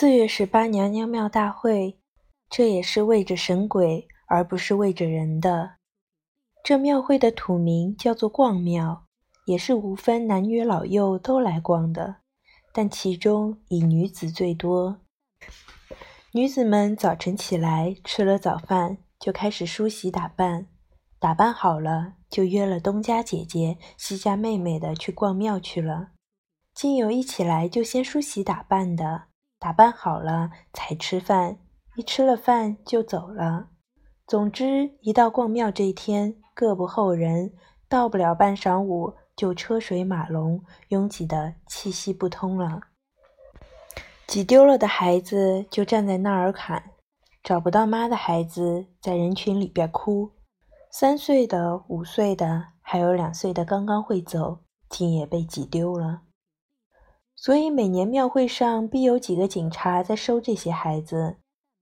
四月十八娘娘庙大会，这也是为着神鬼，而不是为着人的。这庙会的土名叫做逛庙，也是无分男女老幼都来逛的，但其中以女子最多。女子们早晨起来吃了早饭，就开始梳洗打扮，打扮好了就约了东家姐姐、西家妹妹的去逛庙去了。竟有一起来就先梳洗打扮的。打扮好了才吃饭，一吃了饭就走了。总之，一到逛庙这一天，各不候人，到不了半晌午，就车水马龙，拥挤的气息不通了。挤丢了的孩子就站在那儿喊，找不到妈的孩子在人群里边哭，三岁的、五岁的，还有两岁的刚刚会走，竟也被挤丢了。所以每年庙会上必有几个警察在收这些孩子，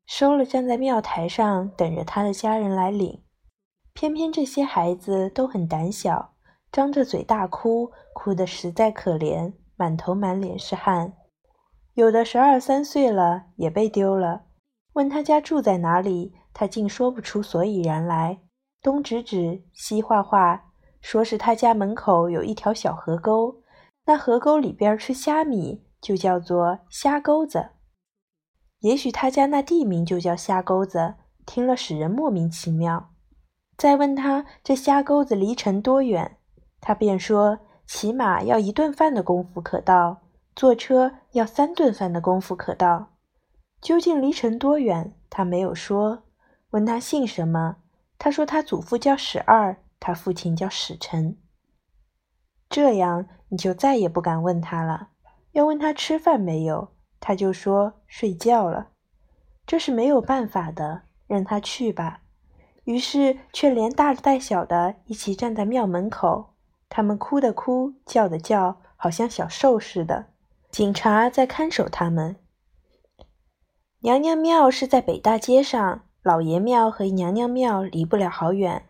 收了站在庙台上等着他的家人来领。偏偏这些孩子都很胆小，张着嘴大哭，哭得实在可怜，满头满脸是汗。有的十二三岁了也被丢了，问他家住在哪里，他竟说不出所以然来，东指指西画画，说是他家门口有一条小河沟。那河沟里边吃虾米，就叫做虾沟子。也许他家那地名就叫虾沟子，听了使人莫名其妙。再问他这虾沟子离城多远，他便说骑马要一顿饭的功夫可到，坐车要三顿饭的功夫可到。究竟离城多远，他没有说。问他姓什么，他说他祖父叫史二，他父亲叫史成。这样你就再也不敢问他了。要问他吃饭没有，他就说睡觉了。这是没有办法的，让他去吧。于是却连大带小的一起站在庙门口，他们哭的哭，叫的叫，好像小兽似的。警察在看守他们。娘娘庙是在北大街上，老爷庙和娘娘庙离不了好远。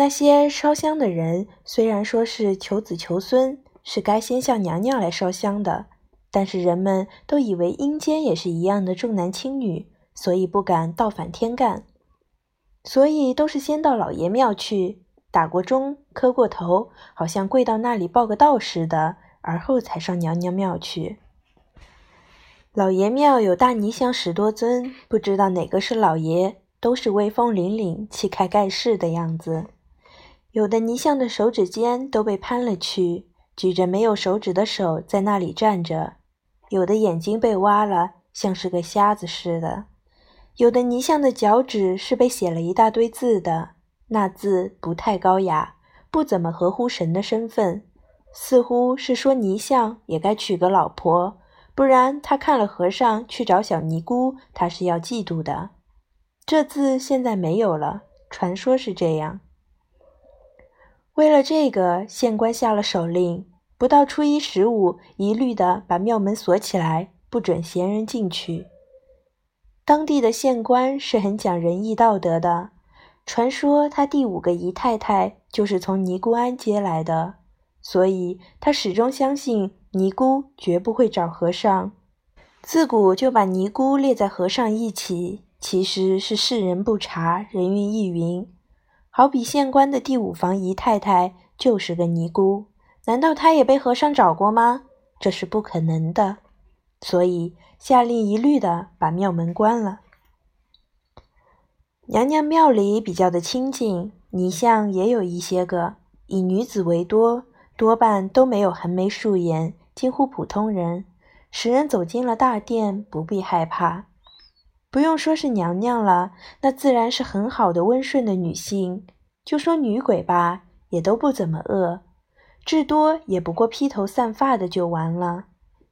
那些烧香的人虽然说是求子求孙，是该先向娘娘来烧香的，但是人们都以为阴间也是一样的重男轻女，所以不敢倒反天干，所以都是先到老爷庙去打过钟、磕过头，好像跪到那里报个到似的，而后才上娘娘庙去。老爷庙有大泥像十多尊，不知道哪个是老爷，都是威风凛凛、气开盖世的样子。有的泥像的手指尖都被攀了去，举着没有手指的手在那里站着；有的眼睛被挖了，像是个瞎子似的；有的泥像的脚趾是被写了一大堆字的，那字不太高雅，不怎么合乎神的身份，似乎是说泥像也该娶个老婆，不然他看了和尚去找小尼姑，他是要嫉妒的。这字现在没有了，传说是这样。为了这个，县官下了手令，不到初一十五，一律的把庙门锁起来，不准闲人进去。当地的县官是很讲仁义道德的，传说他第五个姨太太就是从尼姑庵接来的，所以他始终相信尼姑绝不会找和尚，自古就把尼姑列在和尚一起，其实是世人不察，人云亦云。好比县官的第五房姨太太就是个尼姑，难道她也被和尚找过吗？这是不可能的，所以下令一律的把庙门关了。娘娘庙里比较的清静，泥像也有一些个，以女子为多，多半都没有横眉竖眼，近乎普通人，使人走进了大殿不必害怕。不用说是娘娘了，那自然是很好的温顺的女性。就说女鬼吧，也都不怎么恶，至多也不过披头散发的就完了，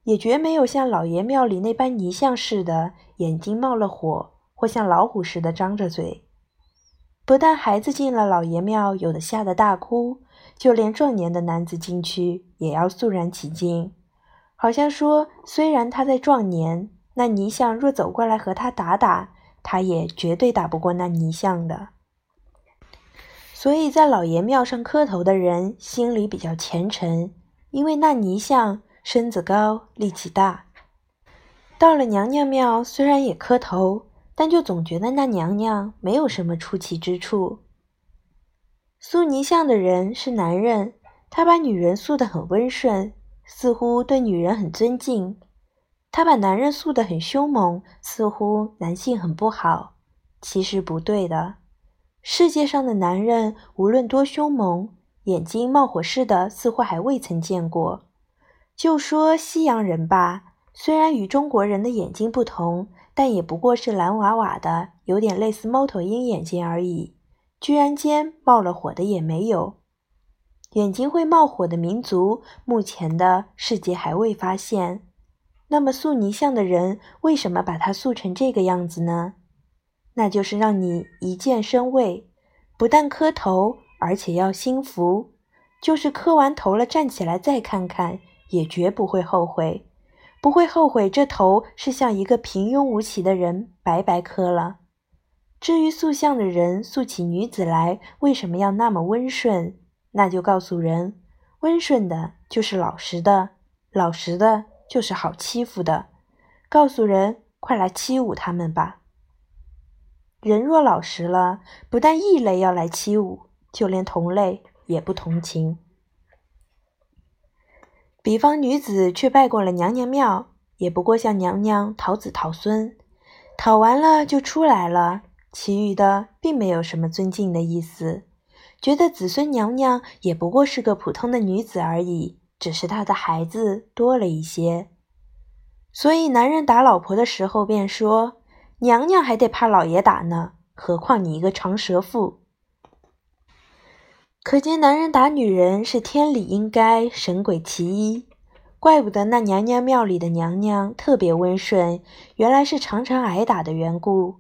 也绝没有像老爷庙里那般泥像似的，眼睛冒了火，或像老虎似的张着嘴。不但孩子进了老爷庙，有的吓得大哭，就连壮年的男子进去也要肃然起敬，好像说，虽然他在壮年。那泥像若走过来和他打打，他也绝对打不过那泥像的。所以在老爷庙上磕头的人心里比较虔诚，因为那泥像身子高，力气大。到了娘娘庙，虽然也磕头，但就总觉得那娘娘没有什么出奇之处。塑泥像的人是男人，他把女人塑得很温顺，似乎对女人很尊敬；他把男人塑得很凶猛，似乎男性很不好。其实不对的。世界上的男人无论多凶猛，眼睛冒火似的，似乎还未曾见过。就说西洋人吧。虽然与中国人的眼睛不同，但也不过是蓝瓦瓦的，有点类似猫头鹰眼睛而已。居然间冒了火的也没有。眼睛会冒火的民族，目前的世界还未发现。那么塑泥像的人为什么把它塑成这个样子呢？那就是让你一见生畏，不但磕头，而且要心服。就是磕完头了，站起来再看看，也绝不会后悔。不会后悔，这头是向一个平庸无奇的人白白磕了。至于塑像的人塑起女子来，为什么要那么温顺？那就告诉人：温顺的就是老实的，老实的就是好欺负的。告诉人：快来欺侮他们吧。人若老实了，不但异类要来欺侮，就连同类也不同情。比方女子去拜过了娘娘庙，也不过向娘娘讨子讨孙，讨完了就出来了，其余的并没有什么尊敬的意思，觉得子孙娘娘也不过是个普通的女子而已，只是他的孩子多了一些。所以男人打老婆的时候便说：“娘娘还得怕老爷打呢，何况你一个长舌妇。”可见男人打女人是天理应该，神鬼其一。怪不得那娘娘庙里的娘娘特别温顺，原来是常常挨打的缘故。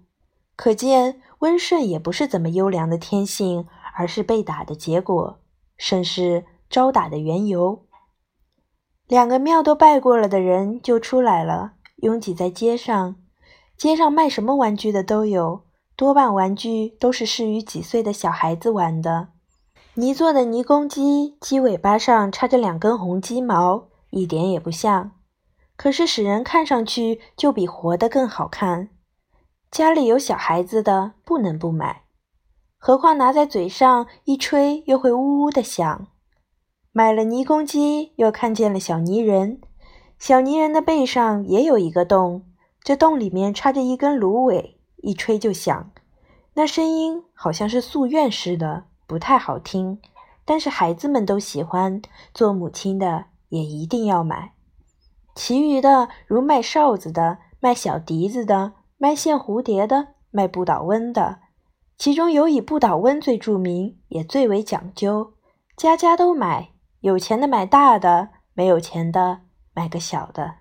可见温顺也不是怎么优良的天性，而是被打的结果，甚是招打的缘由。两个庙都拜过了的人就出来了，拥挤在街上。街上卖什么玩具的都有，多半玩具都是适于几岁的小孩子玩的。泥做的泥公鸡，鸡尾巴上插着两根红鸡毛，一点也不像，可是使人看上去就比活的更好看。家里有小孩子的不能不买，何况拿在嘴上一吹又会呜呜的响。买了泥公鸡，又看见了小泥人，小泥人的背上也有一个洞，这洞里面插着一根芦苇，一吹就响，那声音好像是夙愿似的。不太好听，但是孩子们都喜欢，做母亲的也一定要买。其余的如卖哨子的、卖小笛子的、卖线蝴蝶的、卖不倒翁的，其中有以不倒翁最著名，也最为讲究，家家都买。有钱的买大的，没有钱的买个小的。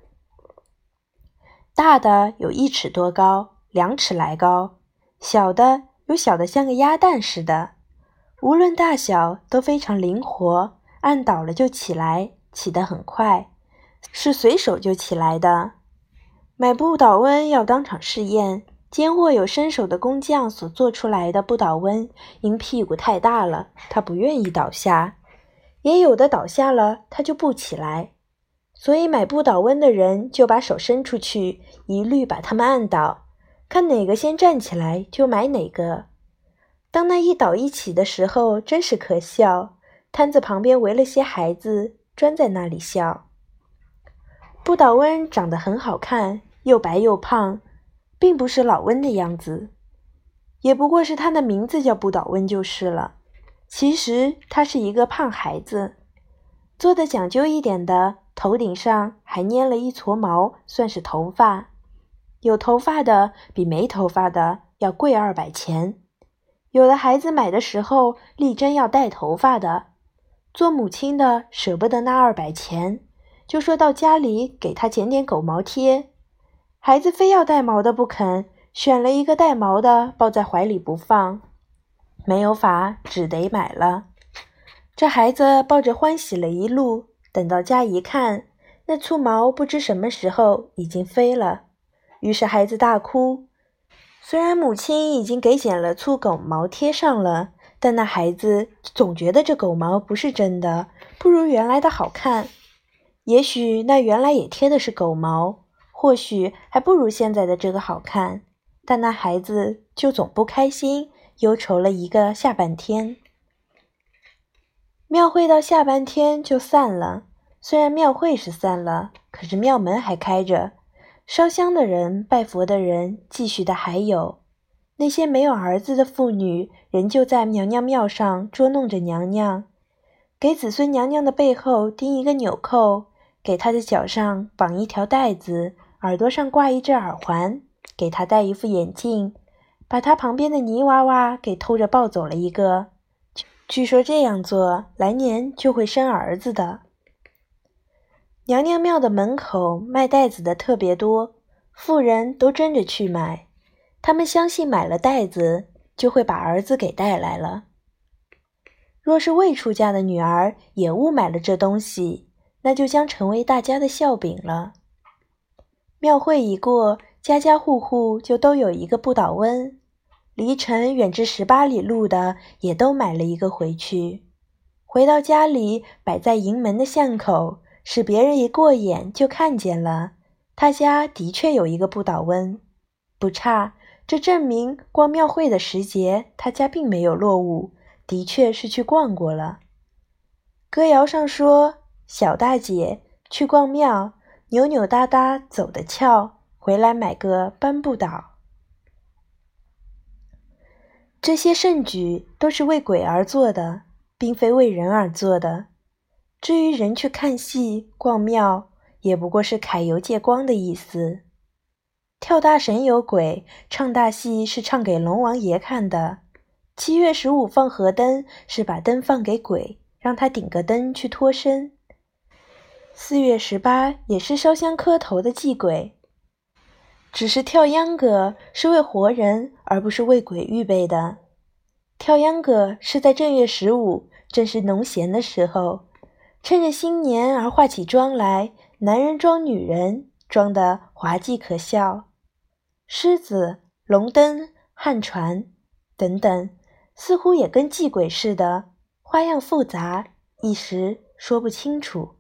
大的有一尺多高，两尺来高；小的有小的像个鸭蛋似的。无论大小都非常灵活，按倒了就起来，起得很快，是随手就起来的。买不倒翁要当场试验，间或有身手的工匠所做出来的不倒翁，因屁股太大了，他不愿意倒下；也有的倒下了，他就不起来。所以买不倒翁的人就把手伸出去，一律把他们按倒，看哪个先站起来，就买哪个。当那一倒一起的时候，真是可笑。摊子旁边围了些孩子，专在那里笑。不倒翁长得很好看，又白又胖，并不是老温的样子，也不过是他的名字叫不倒翁就是了。其实他是一个胖孩子，做的讲究一点的，头顶上还粘了一撮毛，算是头发。有头发的比没头发的要贵二百钱。有的孩子买的时候力争要带头发的，做母亲的舍不得那二百钱，就说到家里给他剪点狗毛贴。孩子非要带毛的不肯，选了一个带毛的抱在怀里不放，没有法，只得买了。这孩子抱着欢喜了一路，等到家一看，那簇毛不知什么时候已经飞了，于是孩子大哭。虽然母亲已经给剪了粗狗毛贴上了，但那孩子总觉得这狗毛不是真的，不如原来的好看。也许那原来也贴的是狗毛，或许还不如现在的这个好看，但那孩子就总不开心，忧愁了一个下半天。庙会到下半天就散了，虽然庙会是散了，可是庙门还开着，烧香的人、拜佛的人继续的还有。那些没有儿子的妇女，仍旧在娘娘庙上捉弄着娘娘，给子孙娘娘的背后钉一个纽扣，给她的脚上绑一条带子，耳朵上挂一只耳环，给她戴一副眼镜，把他旁边的泥娃娃给偷着抱走了一个。据说这样做，来年就会生儿子的。娘娘庙的门口卖袋子的特别多，妇人都争着去买。他们相信买了袋子就会把儿子给带来了。若是未出嫁的女儿也误买了这东西，那就将成为大家的笑柄了。庙会一过，家家户户就都有一个不倒翁，离城远至十八里路的也都买了一个回去。回到家里，摆在营门的巷口，使别人一过眼就看见了，他家的确有一个不倒翁，不差。这证明逛庙会的时节，他家并没有落伍，的确是去逛过了。歌谣上说：“小大姐去逛庙，扭扭哒哒走得俏，回来买个搬不倒。”这些盛举都是为鬼而做的，并非为人而做的。至于人去看戏、逛庙，也不过是揩油借光的意思。跳大神有鬼，唱大戏是唱给龙王爷看的。七月十五放河灯，是把灯放给鬼，让他顶个灯去脱身。四月十八也是烧香磕头的祭鬼，只是跳秧歌是为活人，而不是为鬼预备的。跳秧歌是在正月十五，正是农闲的时候，趁着新年而化起妆来，男人装女人，装的滑稽可笑。狮子、龙灯、汉船等等，似乎也跟祭鬼似的，花样复杂，一时说不清楚。